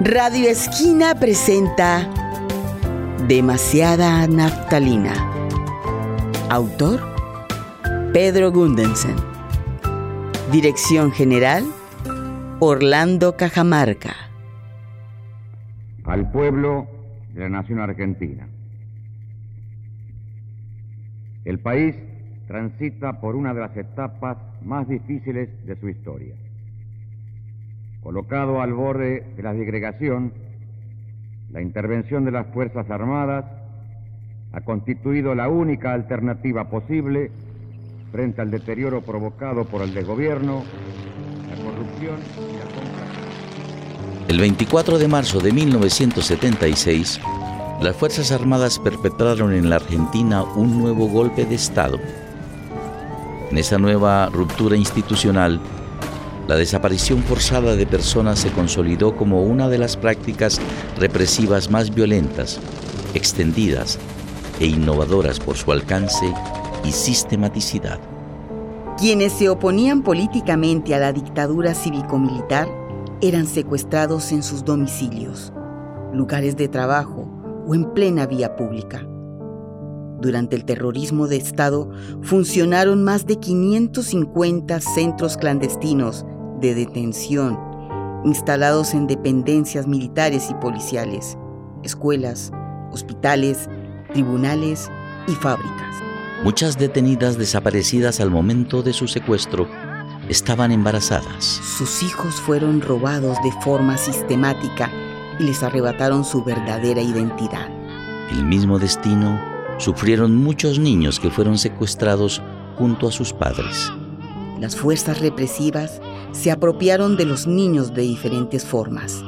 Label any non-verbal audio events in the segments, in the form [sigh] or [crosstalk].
Radio Esquina presenta Demasiada Naftalina. Autor Pedro Gundensen. Dirección General Orlando Cajamarca. Al pueblo de la nación argentina. El país transita por una de las etapas más difíciles de su historia. Colocado al borde de la disgregación, la intervención de las Fuerzas Armadas ha constituido la única alternativa posible frente al deterioro provocado por el desgobierno, la corrupción y la compra. El 24 de marzo de 1976, las Fuerzas Armadas perpetraron en la Argentina un nuevo golpe de Estado. En esa nueva ruptura institucional, la desaparición forzada de personas se consolidó como una de las prácticas represivas más violentas, extendidas e innovadoras por su alcance y sistematicidad. Quienes se oponían políticamente a la dictadura cívico-militar eran secuestrados en sus domicilios, lugares de trabajo o en plena vía pública. Durante el terrorismo de Estado funcionaron más de 550 centros clandestinos de detención instalados en dependencias militares y policiales, escuelas, hospitales, tribunales y fábricas. Muchas detenidas desaparecidas al momento de su secuestro estaban embarazadas. Sus hijos fueron robados de forma sistemática y les arrebataron su verdadera identidad. El mismo destino sufrieron muchos niños que fueron secuestrados junto a sus padres. Las fuerzas represivas se apropiaron de los niños de diferentes formas.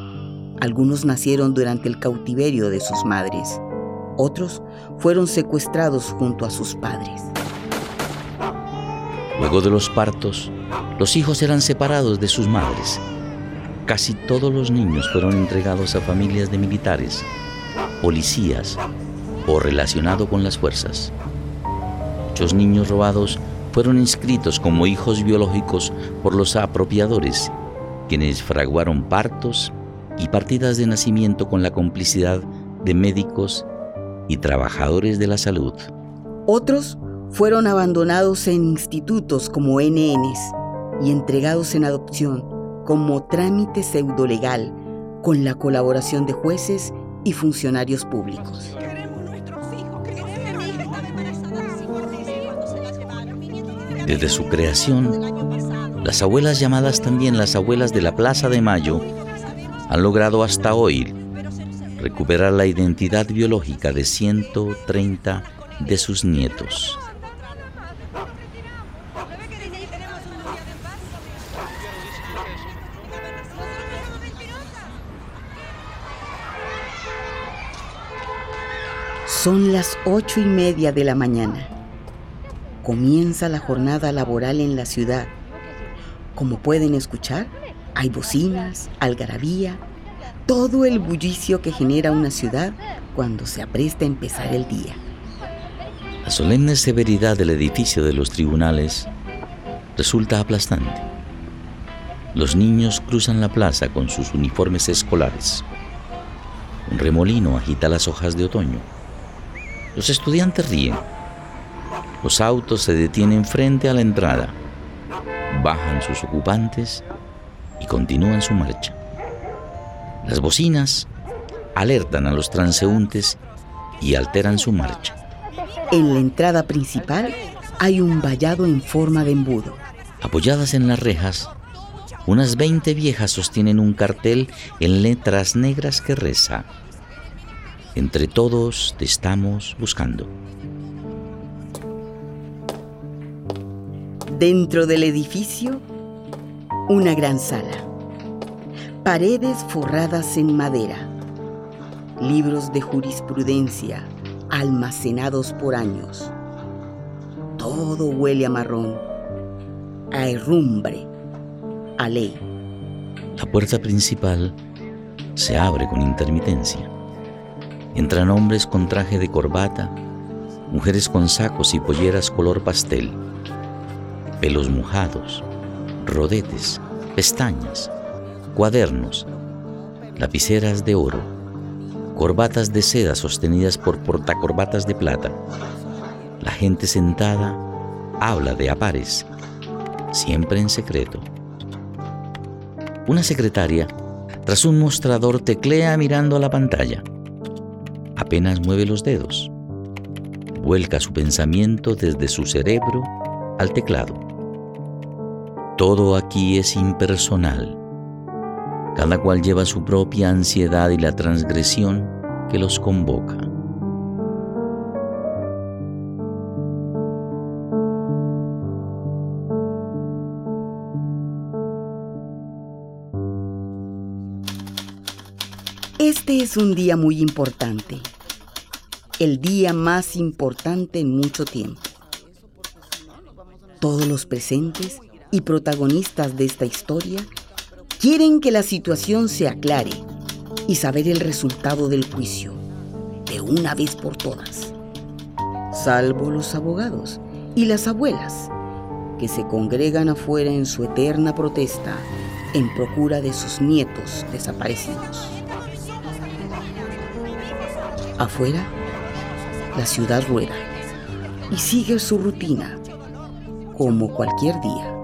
Algunos nacieron durante el cautiverio de sus madres. Otros fueron secuestrados junto a sus padres. Luego de los partos, los hijos eran separados de sus madres. Casi todos los niños fueron entregados a familias de militares, policías o relacionados con las fuerzas. Muchos niños robados fueron inscritos como hijos biológicos por los apropiadores, quienes fraguaron partos y partidas de nacimiento con la complicidad de médicos y trabajadores de la salud. Otros fueron abandonados en institutos como NNs y entregados en adopción como trámite pseudolegal con la colaboración de jueces y funcionarios públicos. Desde su creación, las abuelas llamadas también las abuelas de la Plaza de Mayo han logrado hasta hoy recuperar la identidad biológica de 130 de sus nietos. Son las ocho y media de la mañana. Comienza la jornada laboral en la ciudad. Como pueden escuchar, hay bocinas, algarabía, todo el bullicio que genera una ciudad cuando se apresta a empezar el día. La solemne severidad del edificio de los tribunales resulta aplastante. Los niños cruzan la plaza con sus uniformes escolares. Un remolino agita las hojas de otoño. Los estudiantes ríen. Los autos se detienen frente a la entrada. Bajan sus ocupantes y continúan su marcha. Las bocinas alertan a los transeúntes y alteran su marcha. En la entrada principal hay un vallado en forma de embudo. Apoyadas en las rejas, unas 20 viejas sostienen un cartel en letras negras que reza, Entre todos te estamos buscando. Dentro del edificio, una gran sala. Paredes forradas en madera. Libros de jurisprudencia almacenados por años. Todo huele a marrón, a herrumbre, a ley. La puerta principal se abre con intermitencia. Entran hombres con traje de corbata, mujeres con sacos y polleras color pastel, pelos mojados, rodetes, pestañas, cuadernos, lapiceras de oro, corbatas de seda sostenidas por portacorbatas de plata. La gente sentada habla de apares, siempre en secreto. Una secretaria, tras un mostrador, teclea mirando a la pantalla. Apenas mueve los dedos. Vuelca su pensamiento desde su cerebro al teclado. Todo aquí es impersonal. Cada cual lleva su propia ansiedad y la transgresión que los convoca. Este es un día muy importante, el día más importante en mucho tiempo. Todos los presentes y protagonistas de esta historia quieren que la situación se aclare y saber el resultado del juicio de una vez por todas, salvo los abogados y las abuelas que se congregan afuera en su eterna protesta en procura de sus nietos desaparecidos. Afuera, la ciudad rueda y sigue su rutina como cualquier día.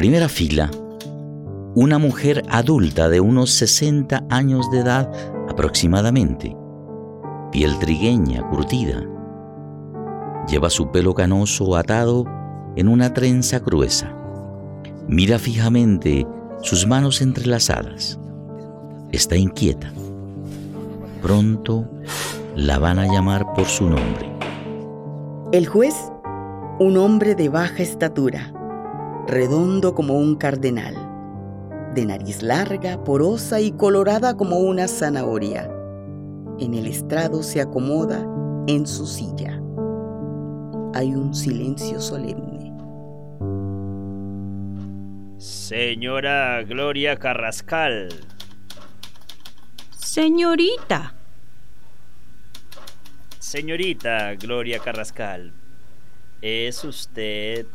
Primera fila, una mujer adulta de unos 60 años de edad aproximadamente, piel trigueña, curtida. Lleva su pelo canoso atado en una trenza gruesa. Mira fijamente sus manos entrelazadas. Está inquieta. Pronto la van a llamar por su nombre. El juez, un hombre de baja estatura, redondo como un cardenal, de nariz larga, porosa y colorada como una zanahoria. En el estrado se acomoda en su silla. Hay un silencio solemne. Señora Gloria Carrascal. Señorita. Señorita Gloria Carrascal, ¿es usted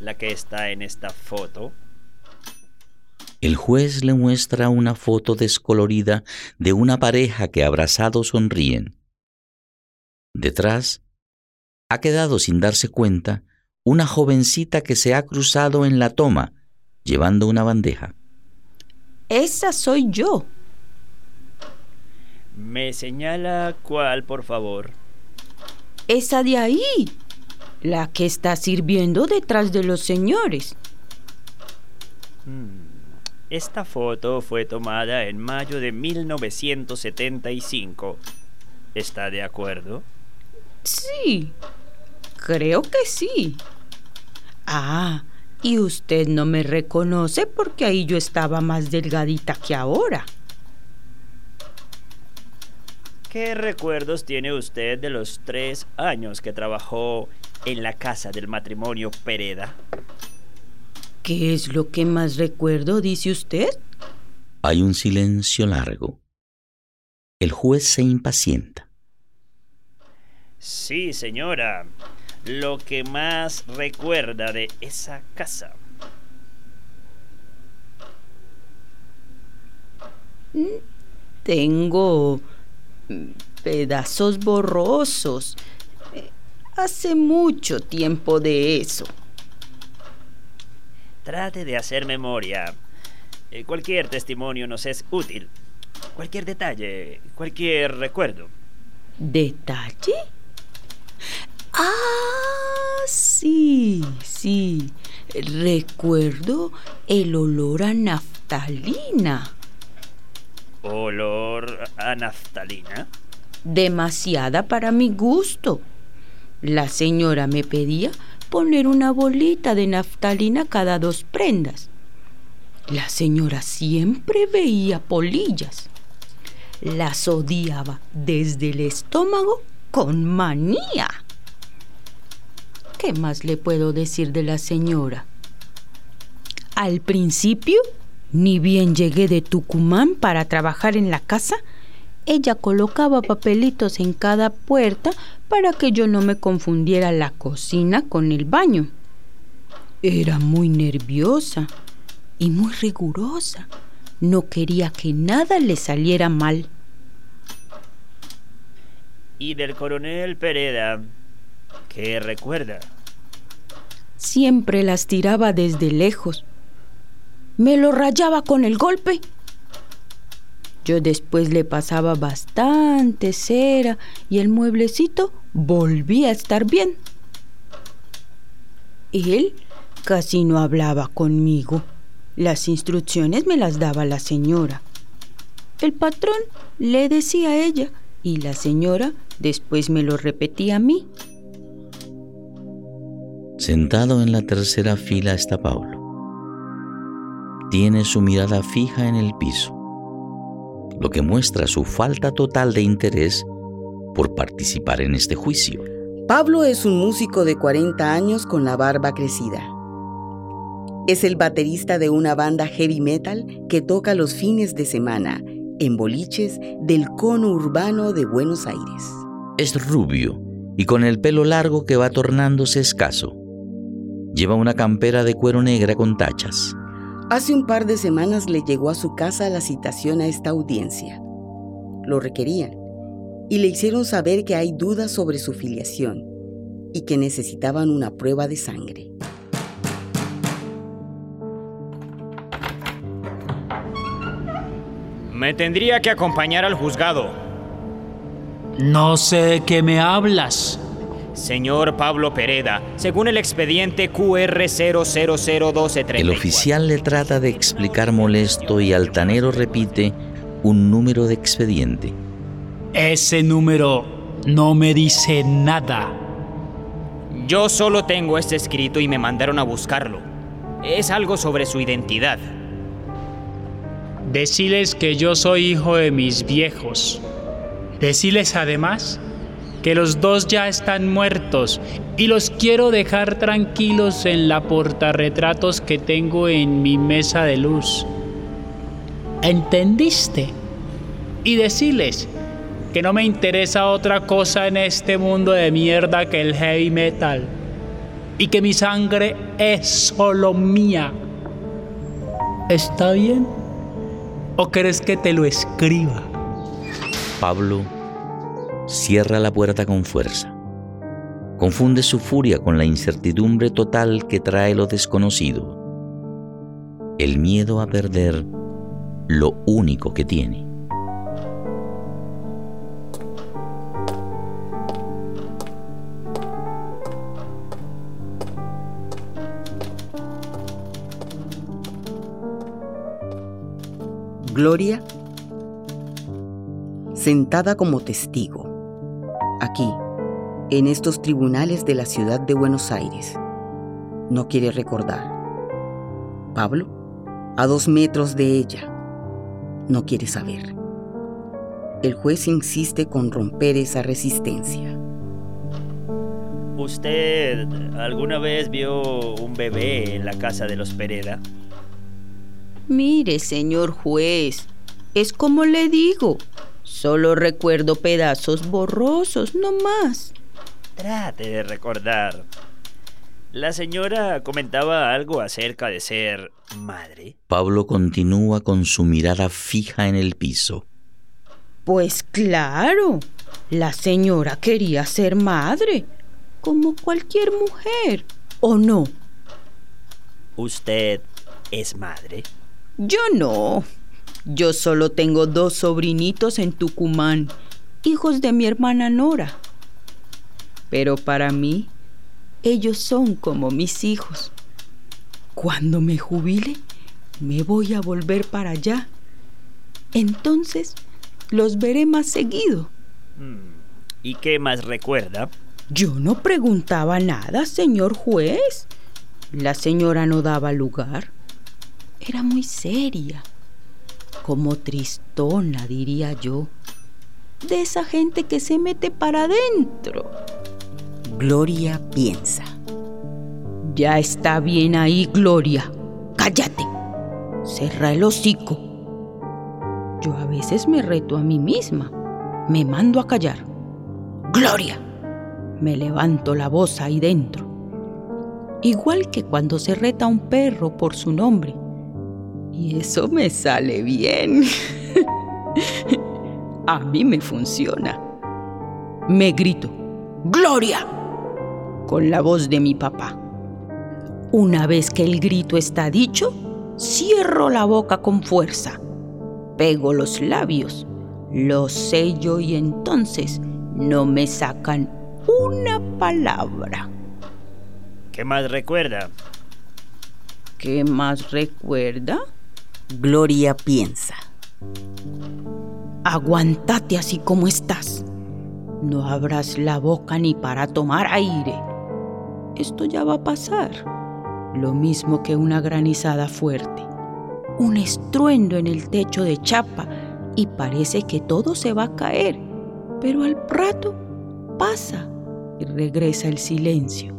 la que está en esta foto? El juez le muestra una foto descolorida de una pareja que abrazados sonríen. Detrás, ha quedado sin darse cuenta una jovencita que se ha cruzado en la toma, llevando una bandeja. Esa soy yo. ¿Me señala cuál, por favor? Esa de ahí. La que está sirviendo detrás de los señores. Hmm, Esta foto fue tomada en mayo de 1975. ¿Está de acuerdo? Sí, creo que sí. Ah, y usted no me reconoce porque ahí yo estaba más delgadita que ahora. ¿Qué recuerdos tiene usted de los tres años que trabajó en la casa del matrimonio Pereda? ¿Qué es lo que más recuerdo, dice usted? Hay un silencio largo. El juez se impacienta. Sí, señora. Lo que más recuerda de esa casa. Tengo mm, pedazos borrosos. Hace mucho tiempo de eso. Trate de hacer memoria. Eh, cualquier testimonio nos es útil. Cualquier detalle, cualquier recuerdo. ¿Detalle? Ah, sí, sí. Recuerdo el olor a naftalina. Olor a naftalina. Demasiada para mi gusto. La señora me pedía poner una bolita de naftalina cada dos prendas. La señora siempre veía polillas. Las odiaba desde el estómago con manía. ¿Qué más le puedo decir de la señora? Al principio, ni bien llegué de Tucumán para trabajar en la casa, ella colocaba papelitos en cada puerta para que yo no me confundiera la cocina con el baño. Era muy nerviosa y muy rigurosa. No quería que nada le saliera mal. ¿Y del coronel Pereda? ¿Qué recuerda? Siempre las tiraba desde lejos. Me lo rayaba con el golpe. Yo después le pasaba bastante cera y el mueblecito volvía a estar bien. Él casi no hablaba conmigo. Las instrucciones me las daba la señora. El patrón le decía a ella y la señora después me lo repetía a mí. Sentado en la tercera fila está Pablo. Tiene su mirada fija en el piso, lo que muestra su falta total de interés por participar en este juicio. Pablo es un músico de 40 años con la barba crecida. Es el baterista de una banda heavy metal que toca los fines de semana en boliches del cono urbano de Buenos Aires. Es rubio y con el pelo largo que va tornándose escaso. Lleva una campera de cuero negra con tachas. Hace un par de semanas le llegó a su casa la citación a esta audiencia. Lo requerían y le hicieron saber que hay dudas sobre su filiación y que necesitaban una prueba de sangre. Me tendría que acompañar al juzgado. No sé de qué me hablas. Señor Pablo Pereda, según el expediente QR 001234. El oficial le trata de explicar molesto y Altanero repite un número de expediente. Ese número no me dice nada. Yo solo tengo este escrito y me mandaron a buscarlo. Es algo sobre su identidad. Deciles que yo soy hijo de mis viejos. Deciles además que los dos ya están muertos y los quiero dejar tranquilos en la portarretratos que tengo en mi mesa de luz. ¿Entendiste? Y deciles que no me interesa otra cosa en este mundo de mierda que el heavy metal y que mi sangre es solo mía. ¿Está bien? ¿O crees que te lo escriba? Pablo cierra la puerta con fuerza. Confunde su furia con la incertidumbre total que trae lo desconocido. El miedo a perder lo único que tiene. Gloria sentada como testigo, aquí, en estos tribunales de la ciudad de Buenos Aires. No quiere recordar. Pablo, a dos metros de ella, no quiere saber. El juez insiste con romper esa resistencia. ¿Usted alguna vez vio un bebé en la casa de los Pereda? Mire, señor juez, es como le digo, solo recuerdo pedazos borrosos, no más. Trate de recordar. La señora comentaba algo acerca de ser madre. Pablo continúa con su mirada fija en el piso. Pues claro, la señora quería ser madre, como cualquier mujer, ¿o no? ¿Usted es madre? Yo no. Yo solo tengo dos sobrinitos en Tucumán, hijos de mi hermana Nora. Pero para mí, ellos son como mis hijos. Cuando me jubile, me voy a volver para allá. Entonces, los veré más seguido. ¿Y qué más recuerda? Yo no preguntaba nada, señor juez. La señora no daba lugar. Era muy seria, como tristona, diría yo, de esa gente que se mete para adentro. Gloria piensa. Ya está bien ahí, Gloria. Cállate. Cerra el hocico. Yo a veces me reto a mí misma. me mando a callar. ¡Gloria! Me levanto la voz ahí dentro. Igual que cuando se reta a un perro por su nombre. Y eso me sale bien. [laughs] a mí me funciona. Me grito, ¡Gloria! con la voz de mi papá. Una vez que el grito está dicho, cierro la boca con fuerza, pego los labios, los sello y entonces no me sacan una palabra. ¿Qué más recuerda? ¿Qué más recuerda? Gloria piensa. Aguántate así como estás. No abras la boca ni para tomar aire. Esto ya va a pasar. Lo mismo que una granizada fuerte. Un estruendo en el techo de chapa y parece que todo se va a caer. Pero al rato pasa y regresa el silencio.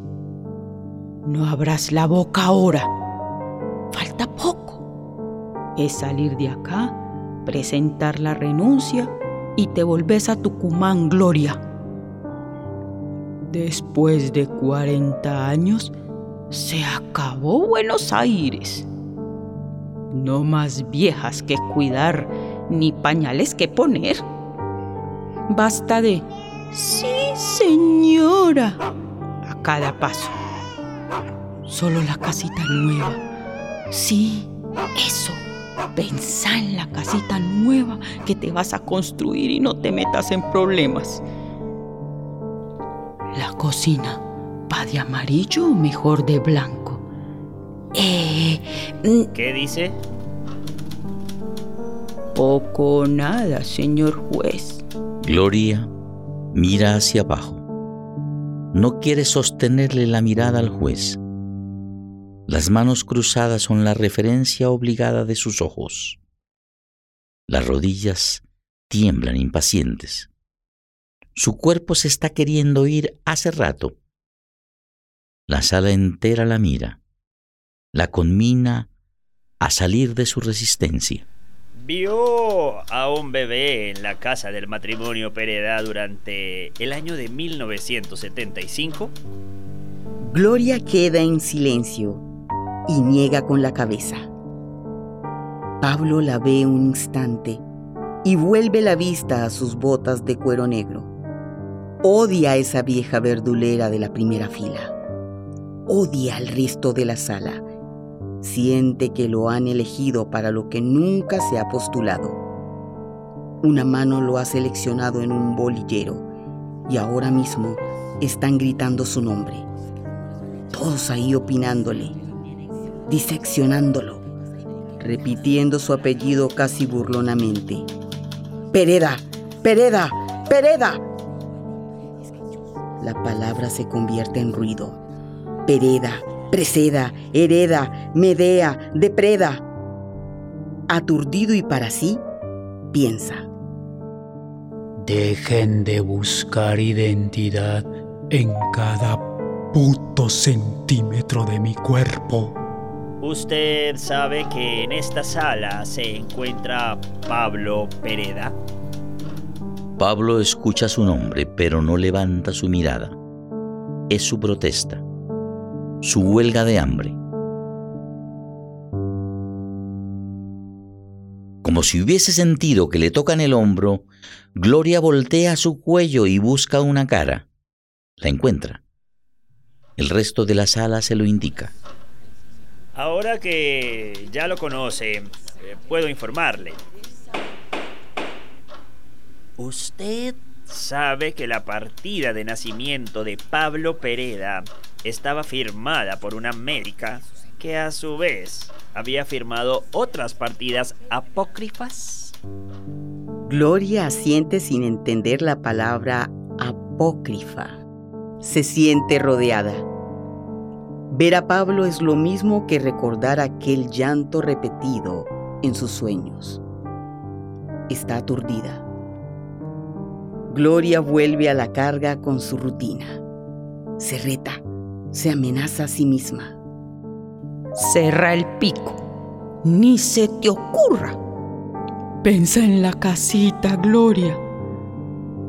No abras la boca ahora. Falta poco. Es salir de acá, presentar la renuncia y te volves a Tucumán, Gloria. Después de 40 años, se acabó Buenos Aires. No más viejas que cuidar, ni pañales que poner. Basta de, sí, señora, a cada paso. Solo la casita nueva. Sí, eso. Pensá en la casita nueva que te vas a construir y no te metas en problemas. La cocina, ¿va de amarillo o mejor de blanco? Eh, mm, ¿Qué dice? poco o nada, señor juez. Gloria mira hacia abajo. No quiere sostenerle la mirada al juez. Las manos cruzadas son la referencia obligada de sus ojos. Las rodillas tiemblan impacientes. Su cuerpo se está queriendo ir hace rato. La sala entera la mira, la conmina a salir de su resistencia. Vio a un bebé en la casa del matrimonio Pereda durante el año de 1975. Gloria queda en silencio y niega con la cabeza. Pablo la ve un instante y vuelve la vista a sus botas de cuero negro. Odia a esa vieja verdulera de la primera fila. Odia al resto de la sala. Siente que lo han elegido para lo que nunca se ha postulado. Una mano lo ha seleccionado en un bolillero y ahora mismo están gritando su nombre. Todos ahí opinándole, diseccionándolo, repitiendo su apellido casi burlonamente. Pereda, Pereda, Pereda. La palabra se convierte en ruido. Pereda, Preceda, Hereda, Medea, Depreda. Aturdido y para sí, piensa. Dejen de buscar identidad en cada puto centímetro de mi cuerpo. ¿Usted sabe que en esta sala se encuentra Pablo Pereda? Pablo escucha su nombre, pero no levanta su mirada. Es su protesta, su huelga de hambre. Como si hubiese sentido que le tocan el hombro, Gloria voltea su cuello y busca una cara. La encuentra. El resto de la sala se lo indica. Ahora que ya lo conoce, eh, puedo informarle. Usted sabe que la partida de nacimiento de Pablo Pereda estaba firmada por una médica que a su vez había firmado otras partidas apócrifas. Gloria asiente sin entender la palabra apócrifa. Se siente rodeada. Ver a Pablo es lo mismo que recordar aquel llanto repetido en sus sueños. Está aturdida. Gloria vuelve a la carga con su rutina. Se reta, se amenaza a sí misma. Cerra el pico. Ni se te ocurra. Pensa en la casita, Gloria.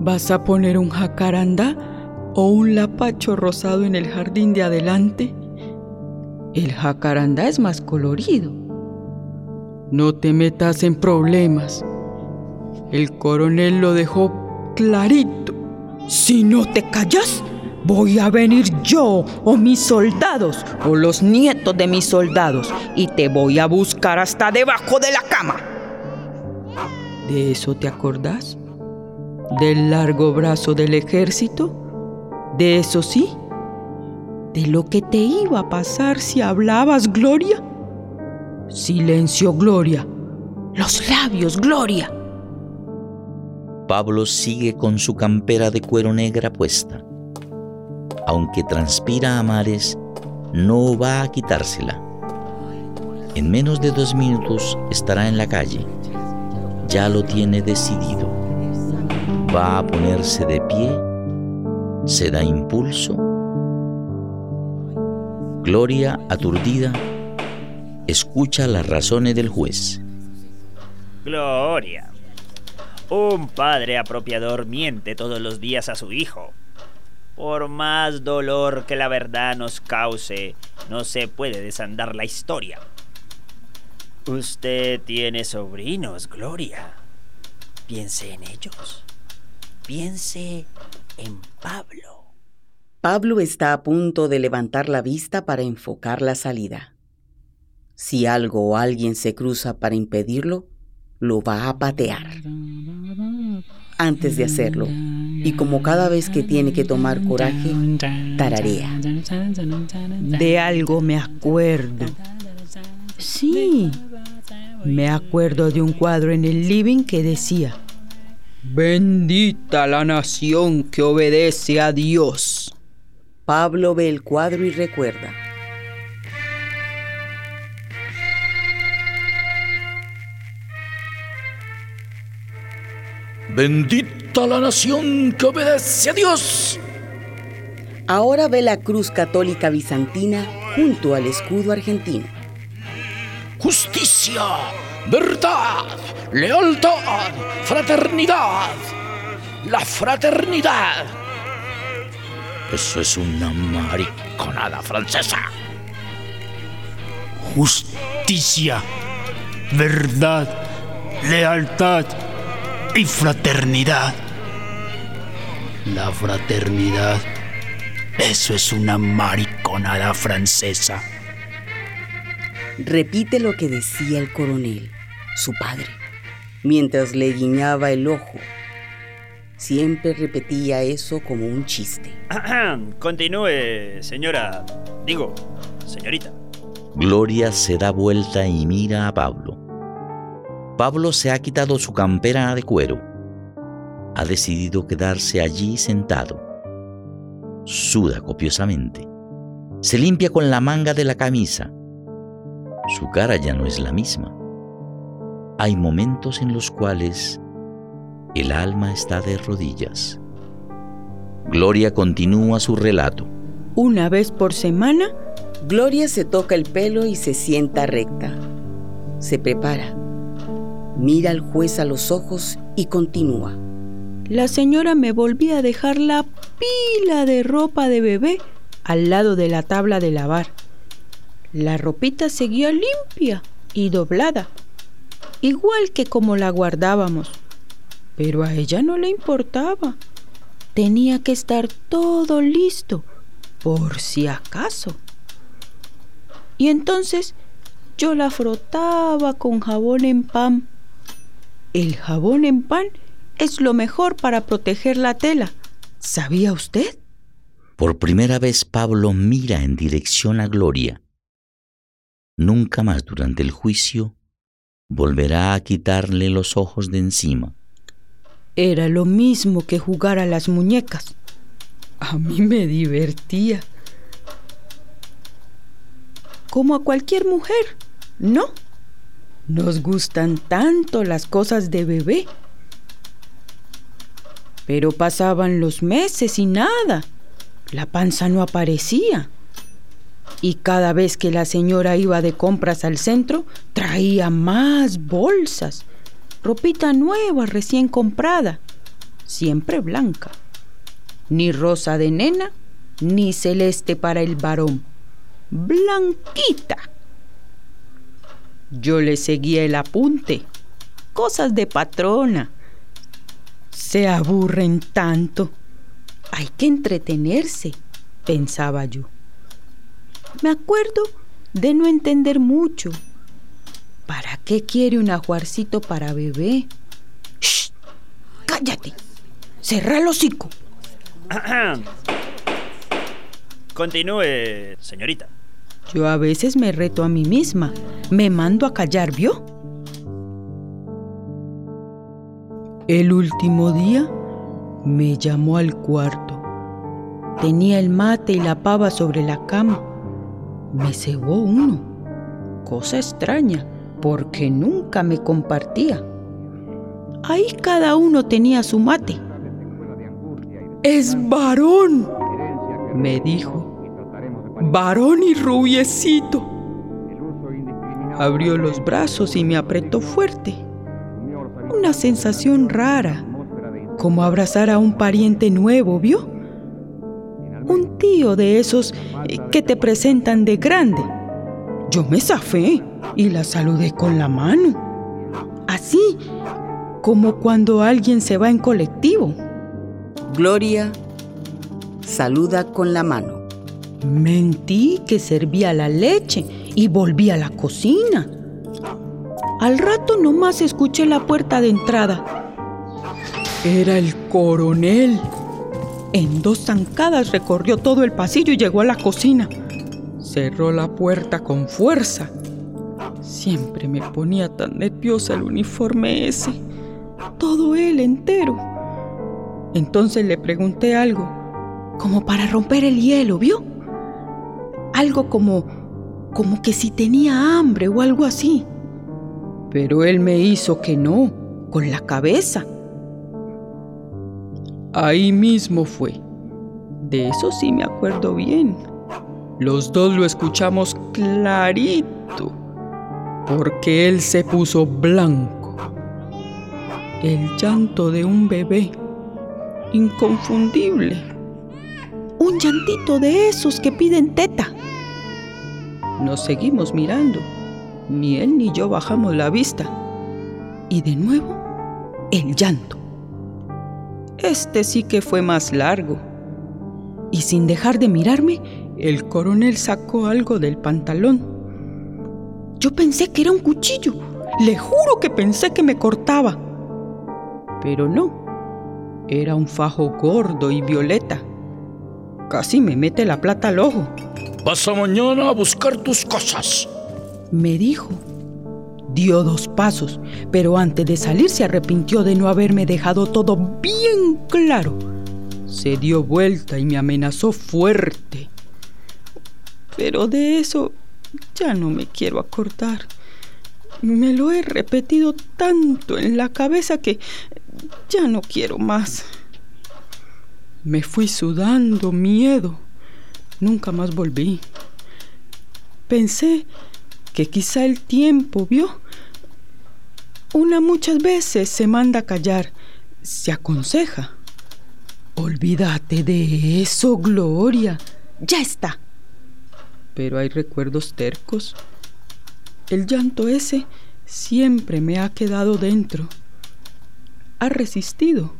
¿Vas a poner un jacarandá o un lapacho rosado en el jardín de adelante? El jacarandá es más colorido. No te metas en problemas. El coronel lo dejó clarito. Si no te callas, voy a venir yo o mis soldados o los nietos de mis soldados y te voy a buscar hasta debajo de la cama. ¿De eso te acordás? ¿Del largo brazo del ejército? ¿De eso sí? ¿De lo que te iba a pasar si hablabas, Gloria? Silencio, Gloria. Los labios, Gloria. Pablo sigue con su campera de cuero negra puesta. Aunque transpira a mares, no va a quitársela. En menos de dos minutos estará en la calle. Ya lo tiene decidido. Va a ponerse de pie. Se da impulso. Gloria, aturdida, escucha las razones del juez. Gloria, un padre apropiador miente todos los días a su hijo. Por más dolor que la verdad nos cause, no se puede desandar la historia. Usted tiene sobrinos, Gloria. Piense en ellos. Piense en Pablo. Pablo está a punto de levantar la vista para enfocar la salida. Si algo o alguien se cruza para impedirlo, lo va a patear. Antes de hacerlo, y como cada vez que tiene que tomar coraje, tararea. De algo me acuerdo. Sí, me acuerdo de un cuadro en el living que decía, Bendita la nación que obedece a Dios. Pablo ve el cuadro y recuerda. Bendita la nación que obedece a Dios. Ahora ve la cruz católica bizantina junto al escudo argentino. Justicia, verdad, lealtad, fraternidad. La fraternidad. Eso es una mariconada francesa. Justicia, verdad, lealtad y fraternidad. La fraternidad, eso es una mariconada francesa. Repite lo que decía el coronel, su padre, mientras le guiñaba el ojo. Siempre repetía eso como un chiste. Continúe, señora. Digo, señorita. Gloria se da vuelta y mira a Pablo. Pablo se ha quitado su campera de cuero. Ha decidido quedarse allí sentado. Suda copiosamente. Se limpia con la manga de la camisa. Su cara ya no es la misma. Hay momentos en los cuales el alma está de rodillas. Gloria continúa su relato. Una vez por semana, Gloria se toca el pelo y se sienta recta. Se prepara. Mira al juez a los ojos y continúa. la señora me volvía a dejar la pila de ropa de bebé al lado de la tabla de lavar. La ropita seguía limpia y doblada, igual que como la guardábamos. Pero a ella no le importaba. Tenía que estar todo listo, por si acaso. Y entonces yo la frotaba con jabón en pan. El jabón en pan es lo mejor para proteger la tela. ¿Sabía usted? Por primera vez Pablo mira en dirección a Gloria. Nunca más durante el juicio volverá a quitarle los ojos de encima. Era lo mismo que jugar a las muñecas. A mí me divertía. Como a cualquier mujer, ¿no? Nos gustan tanto las cosas de bebé. Pero pasaban los meses y nada. La panza no aparecía. Y cada vez que la señora iba de compras al centro, traía más bolsas, ropita nueva recién comprada. siempre blanca. Ni rosa de nena, ni celeste para el varón. Blanquita. Yo le seguía el apunte. Cosas de patrona. Se aburren tanto. Hay que entretenerse, pensaba yo. Me acuerdo de no entender mucho. ¿Para qué quiere un ajuarcito para bebé? ¡Shh! ¡Cállate! ¡Cerra el hocico! [clears throat] Continúe, señorita. Yo a veces me reto a mí misma. Me mando a callar, ¿vio? El último día me llamó al cuarto. Tenía el mate y la pava sobre la cama. Me cebó uno. Cosa extraña, porque nunca me compartía. Ahí cada uno tenía su mate. Es varón, me dijo. Varón y rubiecito. Abrió los brazos y me apretó fuerte. Una sensación rara, como abrazar a un pariente nuevo, ¿vio? Un tío de esos eh, que te presentan de grande. Yo me zafé y la saludé con la mano. Así como cuando alguien se va en colectivo. Gloria saluda con la mano. Mentí que servía la leche y volví a la cocina. Al rato nomás escuché la puerta de entrada. Era el coronel. En dos zancadas recorrió todo el pasillo y llegó a la cocina. Cerró la puerta con fuerza. Siempre me ponía tan nerviosa el uniforme ese. Todo él entero. Entonces le pregunté algo, como para romper el hielo, ¿vio? Algo como, como que si tenía hambre o algo así. Pero él me hizo que no, con la cabeza. Ahí mismo fue. De eso sí me acuerdo bien. Los dos lo escuchamos clarito, porque él se puso blanco. El llanto de un bebé, inconfundible. Un llantito de esos que piden teta. Nos seguimos mirando. Ni él ni yo bajamos la vista. Y de nuevo, el llanto. Este sí que fue más largo. Y sin dejar de mirarme, el coronel sacó algo del pantalón. Yo pensé que era un cuchillo. Le juro que pensé que me cortaba. Pero no. Era un fajo gordo y violeta. Casi me mete la plata al ojo. Pasa mañana a buscar tus cosas. Me dijo. Dio dos pasos, pero antes de salir se arrepintió de no haberme dejado todo bien claro. Se dio vuelta y me amenazó fuerte. Pero de eso ya no me quiero acordar. Me lo he repetido tanto en la cabeza que ya no quiero más. Me fui sudando miedo. Nunca más volví. Pensé que quizá el tiempo, ¿vio? Una muchas veces se manda a callar, se aconseja. Olvídate de eso, Gloria. Ya está. Pero hay recuerdos tercos. El llanto ese siempre me ha quedado dentro. Ha resistido,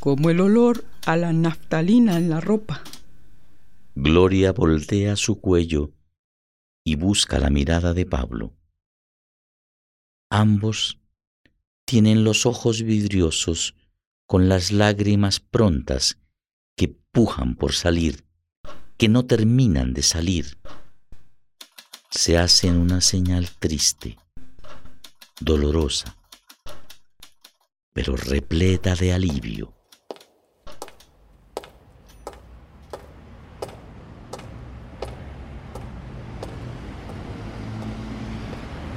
como el olor a la naftalina en la ropa. Gloria voltea su cuello y busca la mirada de Pablo. Ambos tienen los ojos vidriosos con las lágrimas prontas que pujan por salir, que no terminan de salir. Se hacen una señal triste, dolorosa, pero repleta de alivio.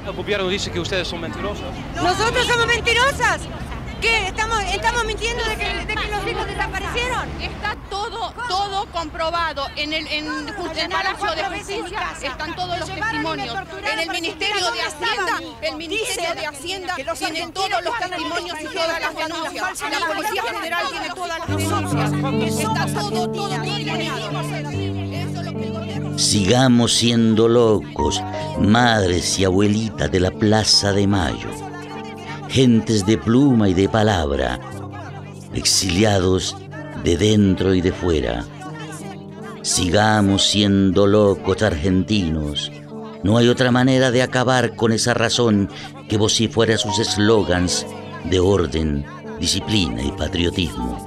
El gobierno dice que ustedes son mentirosas. ¿Nosotros somos mentirosas? ¿Qué? ¿Estamos, estamos mintiendo de que, de que los hijos de desaparecieron. Está todo, todo comprobado. En el, en, el Palacio de Justicia están todos los testimonios. En el Ministerio de Hacienda, el Ministerio de Hacienda tiene todos los testimonios y todas las denuncias. La Policía Federal tiene todas las denuncias. Está todo, todo, Sigamos siendo locos, madres y abuelitas de la Plaza de Mayo, gentes de pluma y de palabra, exiliados de dentro y de fuera. Sigamos siendo locos argentinos. No hay otra manera de acabar con esa razón que vocifera sus eslogans de orden, disciplina y patriotismo.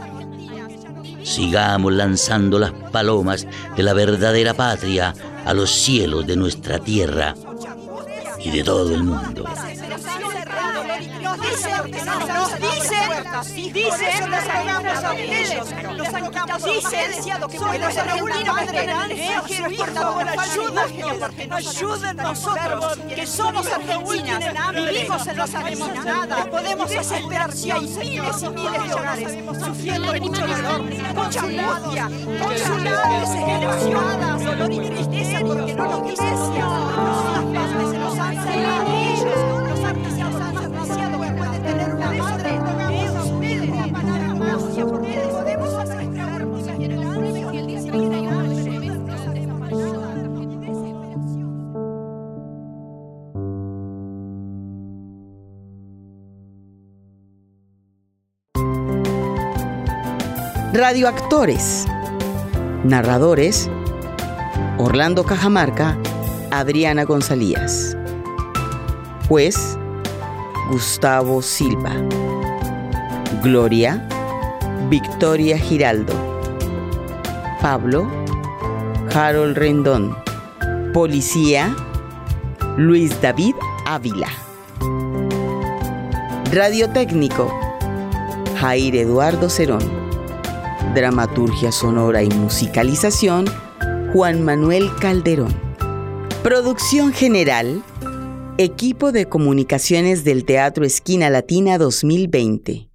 Sigamos lanzando las palomas de la verdadera patria a los cielos de nuestra tierra y de todo el mundo dicen, dicen, nos sacamos a ellos, nos sacamos, dicen, que soy los argentinos extranjeros, por favor, ayúdennos, ayuden nosotros, que somos argentinas, vivimos en los sabemos nada, podemos esperar si hay miles y miles de hogares, sufriendo mucho dolor, mucha angustia, desesperadas, dolor y tristeza, porque no nos los padres nos Radioactores. Narradores. Orlando Cajamarca, Adriana González. Juez, Gustavo Silva. Gloria, Victoria Giraldo. Pablo, Harold Rendón. Policía, Luis David Ávila. Radiotécnico, Jair Eduardo Cerón. Dramaturgia sonora y musicalización, Juan Manuel Calderón. Producción general, Equipo de Comunicaciones del Teatro Esquina Latina 2020.